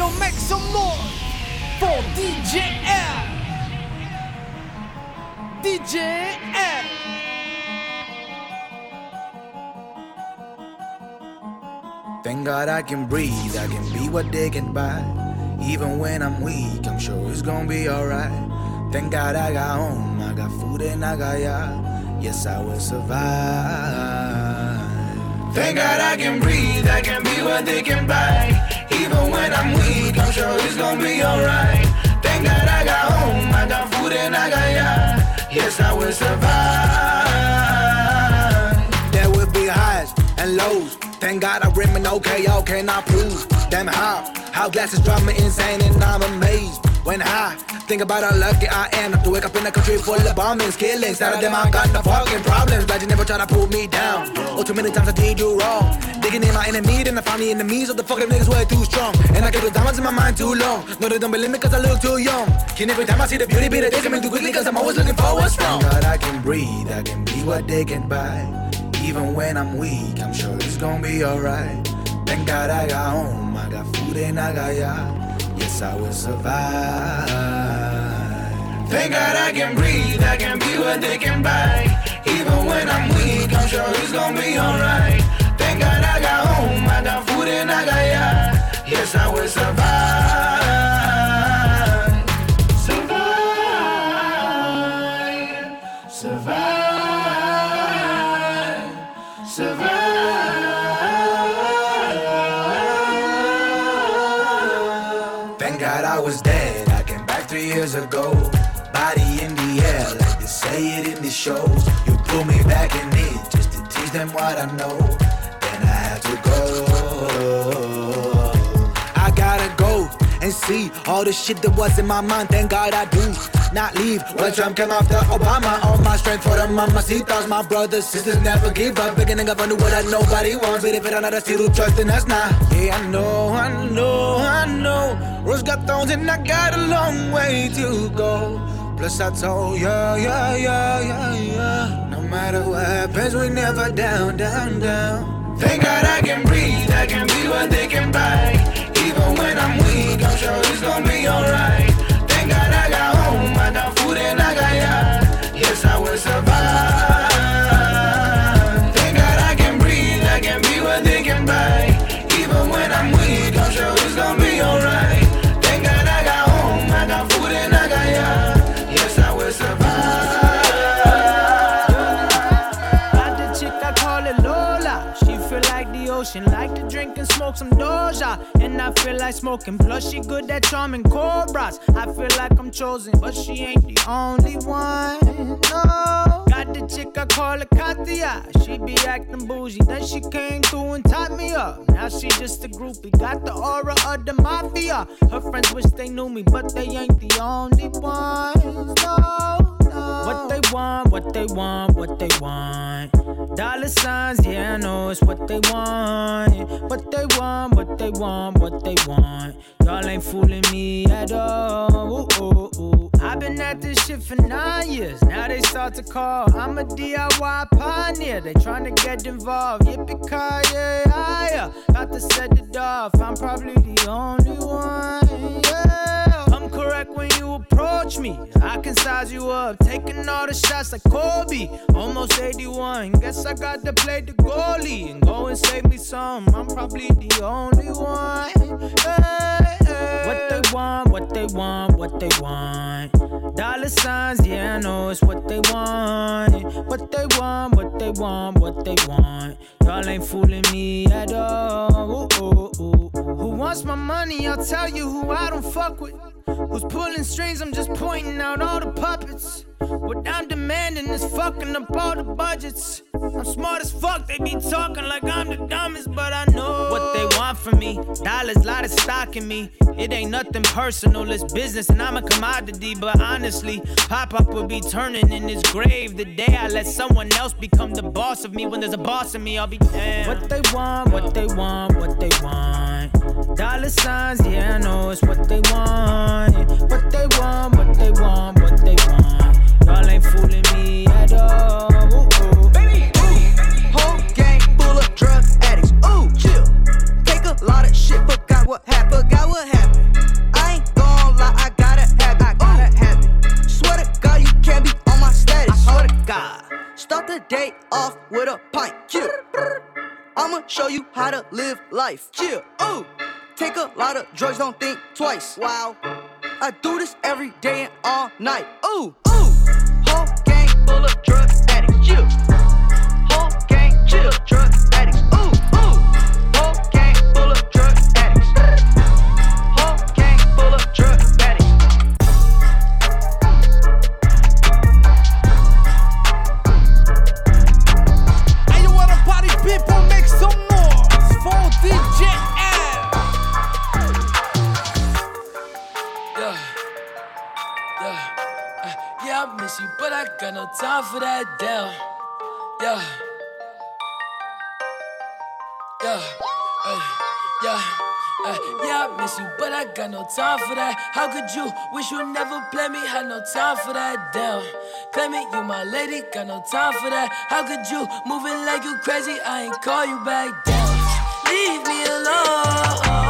Make some for DJ L. DJ L. Thank God I can breathe, I can be what they can buy. Even when I'm weak, I'm sure it's gonna be alright. Thank God I got home, I got food and I got ya. Yes, I will survive. Thank God I can breathe, I can be what they can buy. Even when I'm weak, I'm sure it's gonna be alright. Thank God I got home, I got food and I got ya. Yes, I will survive. There will be highs and lows. Thank God I'm remain okay, y'all cannot prove. Damn how, how glasses drive me insane and I'm amazed. When I think about how lucky I am to wake up in a country full of bombings, killings. None of them I got no fucking problems. Glad you never try to pull me down. Oh, too many times I did you wrong. Digging in my enemy, then I found the enemies of the fucking niggas way too strong. And I keep the diamonds in my mind too long. No, they don't believe me cause I look too young. And every time I see the beauty, be the day coming too quickly cause I'm always looking for what's wrong. God, I can breathe, I can be what they can buy. Even when I'm weak, I'm sure it's gonna be alright. Thank God I got home, I got food and I got ya. Yes, I will survive. Thank God I can breathe, I can be what they can buy. Even when I'm weak, I'm sure it's gonna be alright. Thank God I got home, I got food and I got ya. Yes, I will survive. Survive. Three years ago. Body in the air, like they say it in the shows. You pull me back in it just to teach them what I know. Then I have to go. I gotta go and see all the shit that was in my mind. Thank God I do not leave. When Trump came after Obama, all my strength for the mamacitas. My brothers, sisters never give up. Beginning up, I knew what I nobody wants. But if it another city to trust, then us now. Yeah, I know, I know, I know. Rose got thorns and I got a long way to go. Plus I told ya, yeah, yeah, yeah, yeah. No matter what happens, we never down, down, down. Thank God I can breathe, I can be what they can buy. Even when I'm weak, I'm sure it's gonna be alright. Got smoke some Doja. And I feel like smoking, plus she good at charming cobras. I feel like I'm chosen, but she ain't the only one. No. Got the chick, I call her Katia. She be acting bougie, then she came through and tied me up. Now she just a groupie, got the aura of the mafia. Her friends wish they knew me, but they ain't the only ones. No. What they want, what they want, what they want. Dollar signs, yeah, I know it's what they want. What they want, what they want, what they want. Y'all ain't fooling me at all. Ooh, ooh, ooh. I've been at this shit for nine years. Now they start to call. I'm a DIY pioneer. They trying to get involved. Yippee ki yeah, yeah. Got to set it off. I'm probably the only one. Yeah. Correct when you approach me. I can size you up, taking all the shots like Kobe. Almost 81. Guess I got to play the goalie and go and save me some. I'm probably the only one. Hey. What they want, what they want, what they want. Dollar signs, yeah, I know it's what they want. What they want, what they want, what they want. Y'all ain't fooling me at all. Ooh, ooh, ooh. Who wants my money? I'll tell you who I don't fuck with. Who's pulling strings? I'm just pointing out all the puppets. What I'm demanding is fucking up all the budgets. I'm smart as fuck, they be talking like I'm the dumbest, but I know what they want from me. Dollars, lot of stock in me. It ain't nothing personal, it's business, and I'm a commodity. But honestly, Pop Up will be turning in his grave the day I let someone else become the boss of me. When there's a boss in me, I'll be damned. What they want, what they want, what they want. Dollar signs, yeah, I know it's what they want. What they want, what they want, what they want. Y'all ain't fooling me at all. Ooh, ooh. Baby, ooh. Whole gang full of drug addicts. Ooh, chill. Take a lot of shit, forgot what happened. Forgot what happened. I ain't gonna lie, I gotta have it. I gotta have it. Swear to God, you can't be on my status. I swear to God. Start the day off with a pint. Chill. I'ma show you how to live life. Chill. Ooh. Take a lot of drugs, don't think twice. Wow. I do this every day and all night. Ooh. Ooh. Full of drug addicts. Yeah. Whole gang chill, drug you never play me? Had no time for that. Damn, claim it, you my lady, got no time for that. How could you moving like you crazy? I ain't call you back. Damn, leave me alone.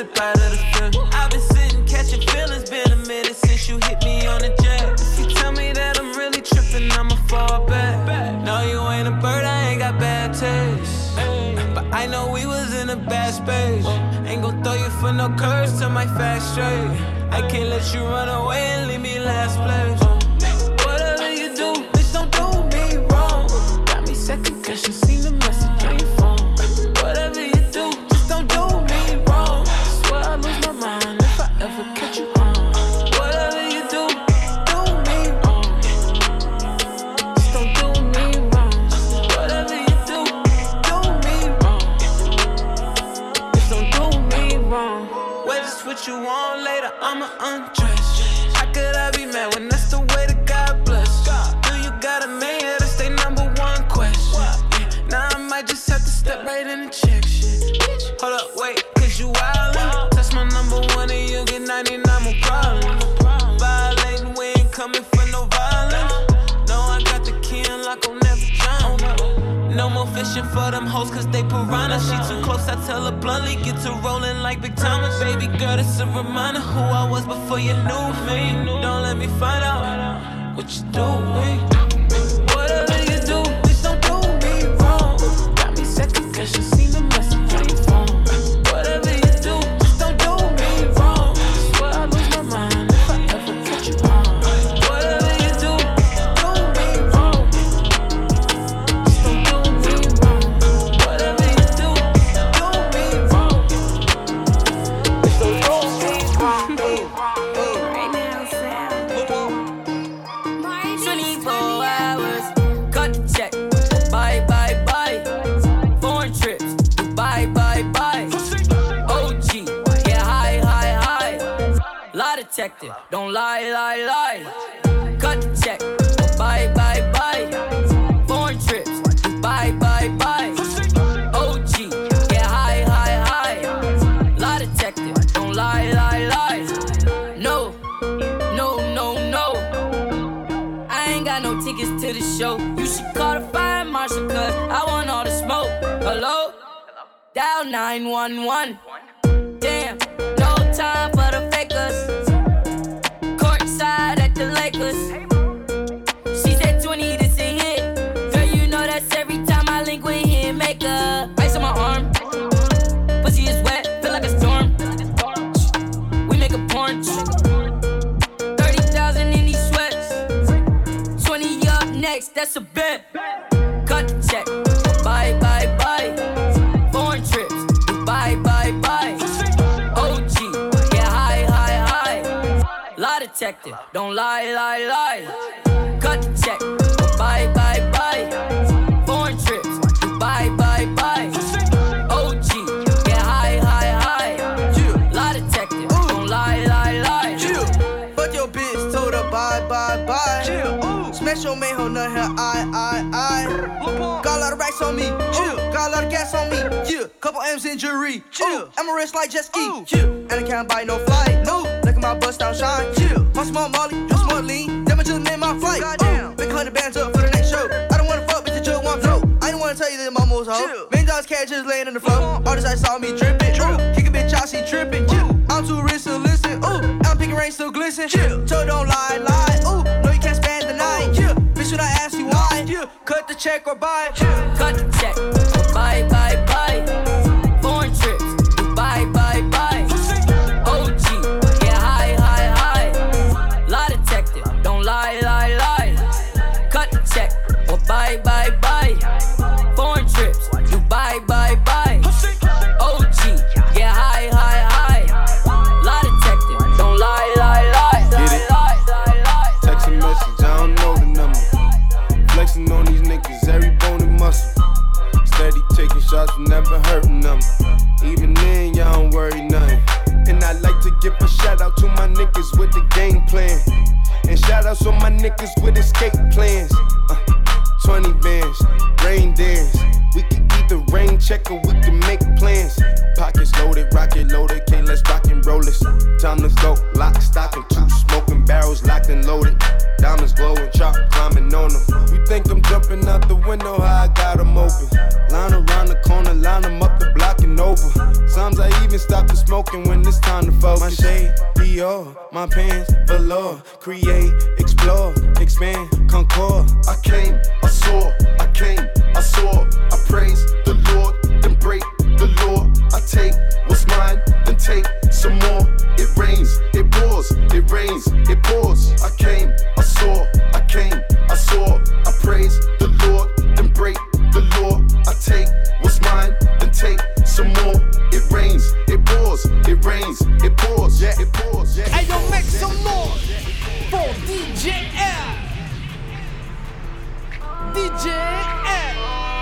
Sip out of the film. I've been sitting, catching feelings. Been a minute since you hit me on the jet. You tell me that I'm really tripping, I'ma fall back. No, you ain't a bird, I ain't got bad taste. But I know we was in a bad space. Ain't gon' throw you for no curves to my fast straight. I can't let you run away and leave me last place. Whatever you do, bitch, don't do me wrong. Got me second guessing, seen the for them hoes cause they piranha. She too close, I tell her bluntly. Get to rolling like Big Thomas. Baby girl, it's a reminder who I was before you knew me. Don't let me find out what you doing. Whatever you do, bitch, don't do me wrong. Got me second guessing, Don't lie, lie, lie. Cut the check. Bye, bye, bye. Foreign trips. Bye, bye, bye. OG. Get high, high, high. Lie detective. Don't lie, lie, lie. No, no, no, no. I ain't got no tickets to the show. You should call the fire marshal, cause I want all the smoke. Hello? Dial 911. Damn, no time for the fakers. Courtside at. She said 20, to a hit. Girl, you know that's every time I link with him. Make a ice on my arm. Pussy is wet, feel like a storm. We make a porn. 30,000 in these sweats. 20 up next, that's a bet. Don't lie, lie, lie. Cut the check. Bye, bye, bye. Foreign trips. Bye, bye, bye. OG. Get high, high, high. Yeah. Lie detective. Don't lie, lie, lie. Chill. Fuck your bitch, told her bye, bye, bye. Chill. Ooh. Smash your man, hold none here, I, I, I. Got a lot of racks on me. Chill. Got a lot of gas on me. Yeah. Couple M's in jewelry. Chill. I'm a wrist like jet ski. Chill. And I can't buy no flight. No. At my bust down shine. Chill. My small molly, just more lean. Damn, I just made my flight. Goddamn. Big hundred bands up for the next show. I don't wanna fuck, but you just want flow. I don't wanna tell you that I'm almost hoe. Million dollars cash just laying on the floor. Uh-huh. All this I saw me dripping. Kick a bitch out, she tripping. Chill. I'm too rich to listen. Ooh. I'm picking rain, still glisten. Chill. So don't lie, lie. Ooh. No, you can't spend the night. Yeah. Bitch, when I ask you why, yeah. cut the check or buy. Yeah. Cut the give a shout out to my niggas with the game plan. And shout outs on my niggas with escape plans. Uh, 20 bands, rain dance. We can either rain check or we can make plans. Pockets loaded, rocket loaded, can't let's rock and roll this. Time to go, lock, stock, and two barrels locked and loaded. Diamonds glowing, chop climbing on them. You think I'm jumping out the window, how I got them open. Line around the corner, line them up the block and over. Sometimes I even stop the smoking when it's time to focus. My shade, Dior, my pants, velour. Create, explore, expand, concord. I came, I saw, I came, I saw, I praise the Lord, then break the law. I take what's mine, then take some more. It rains, it pours, it rains, it pours. I came, I saw, I came, I saw, I praise the Lord, then break the law. I take what's mine, then take some more. It rains, it pours, it rains, it pours, yeah, it pours, yeah. Hey, yo, make some noise for DJ L. DJ L.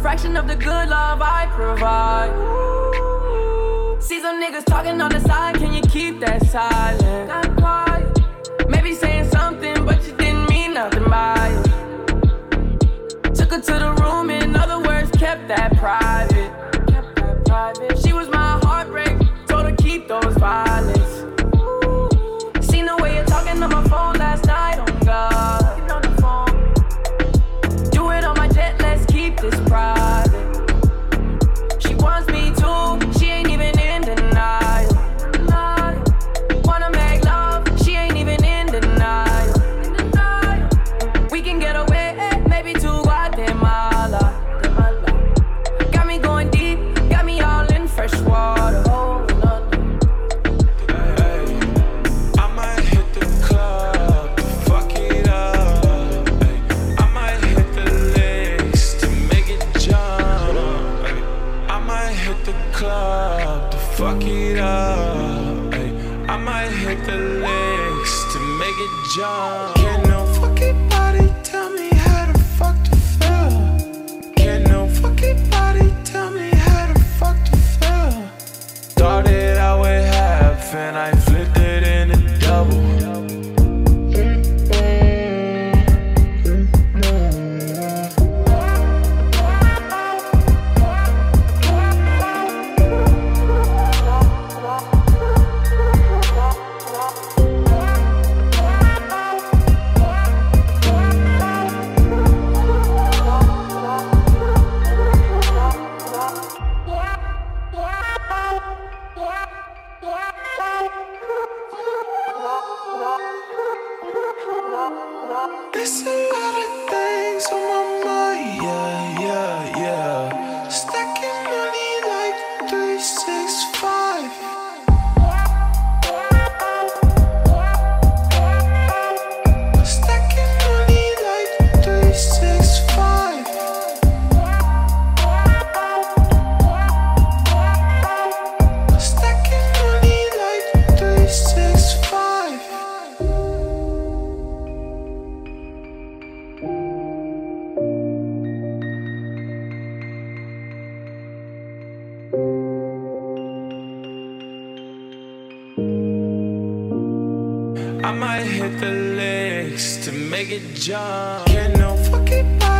fraction of the good love I provide. See some niggas talking on the side, can you keep that silent? I might hit the legs to make it jump. Can't no fucking body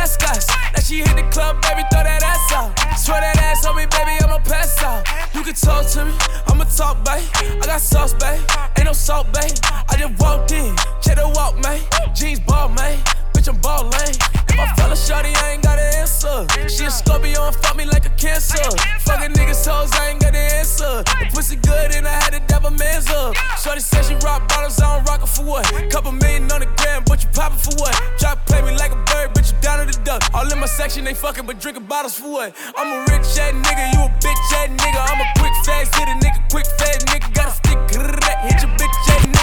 Got mascots. Now she hit the club, baby, throw that ass out. Swear that ass on me, baby, I'ma pass out. You can talk to me, I'ma talk, babe. I got sauce, babe. Ain't no salt, babe. I just walked in, check the walk, man. Jeans ball, man. Bitch, I'm ballin'. If I fell a shawty, I ain't got an answer. She a Scorpio and fuck me like a cancer. Fuckin' niggas hoes, I ain't got an answer. The pussy good and I had to dab a man's up. Shorty said she rock bottles, I don't rock it for what? Couple million on the gram, but you poppin' for what? Try to play me like a bird, bitch, you down to the duck. All in my section, they fuckin' but drinking bottles for what? I'm a rich ass nigga, you a bitch ass nigga. I'm a quick fast hit a nigga, quick fast nigga. Gotta stick, hit your bitch ass nigga,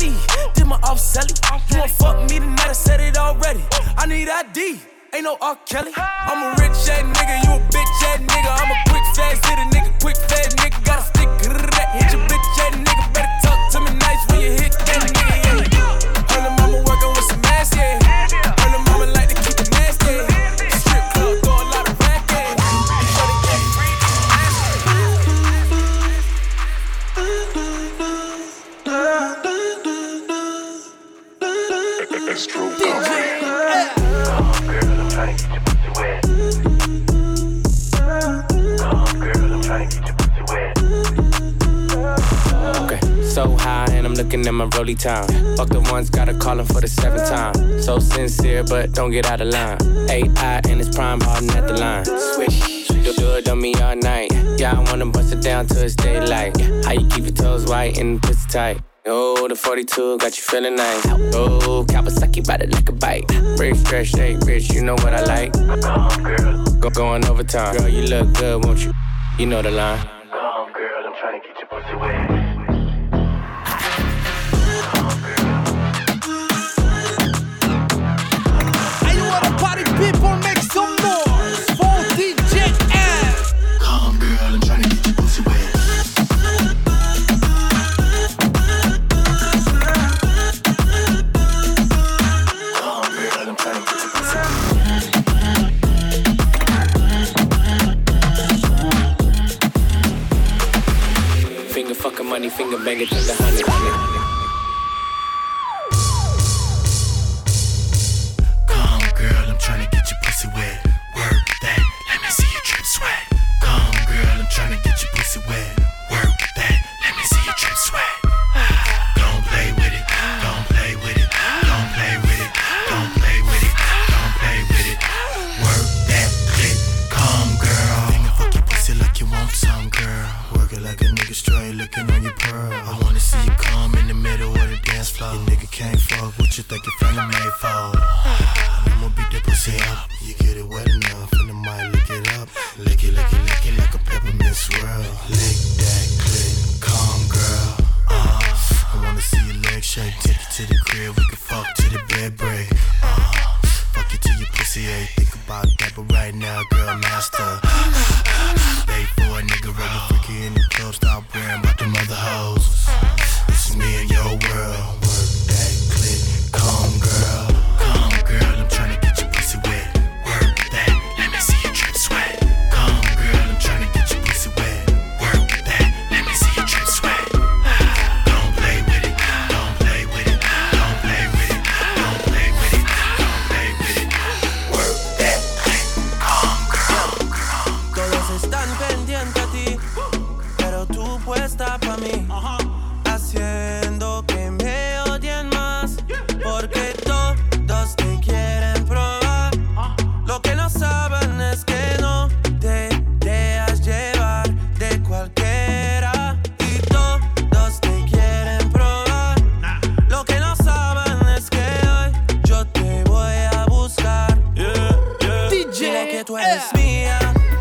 Me, did my off selly. You won't fuck me tonight, I said it already. I need ID. Ain't no R. Kelly. I'm a rich ass nigga, you a bitch ass nigga. I'm a quick fast hit a nigga, quick fast nigga. Gotta stick, hit your looking at my rollie time. Fuck the ones, gotta call him for the seventh time. So sincere, but don't get out of line. AI and it's prime hardin' at the line. Swish, you do it on me all night. Yeah, I wanna bust it down till it's daylight. How you keep your toes white and pussy tight? Oh, the 42 got you feeling nice. Oh, Kawasaki ride it like a bike. Rich, fresh, hey, rich, you know what I like. Go, going overtime. Girl, you look good, won't you? You know the line. People make some noise for DJ Ed. Come on, girl, I'm trying get your pussy wet. Come on, girl, I'm trying to get your pussy wet. Finger fucking money, finger banging to the honey. yeah.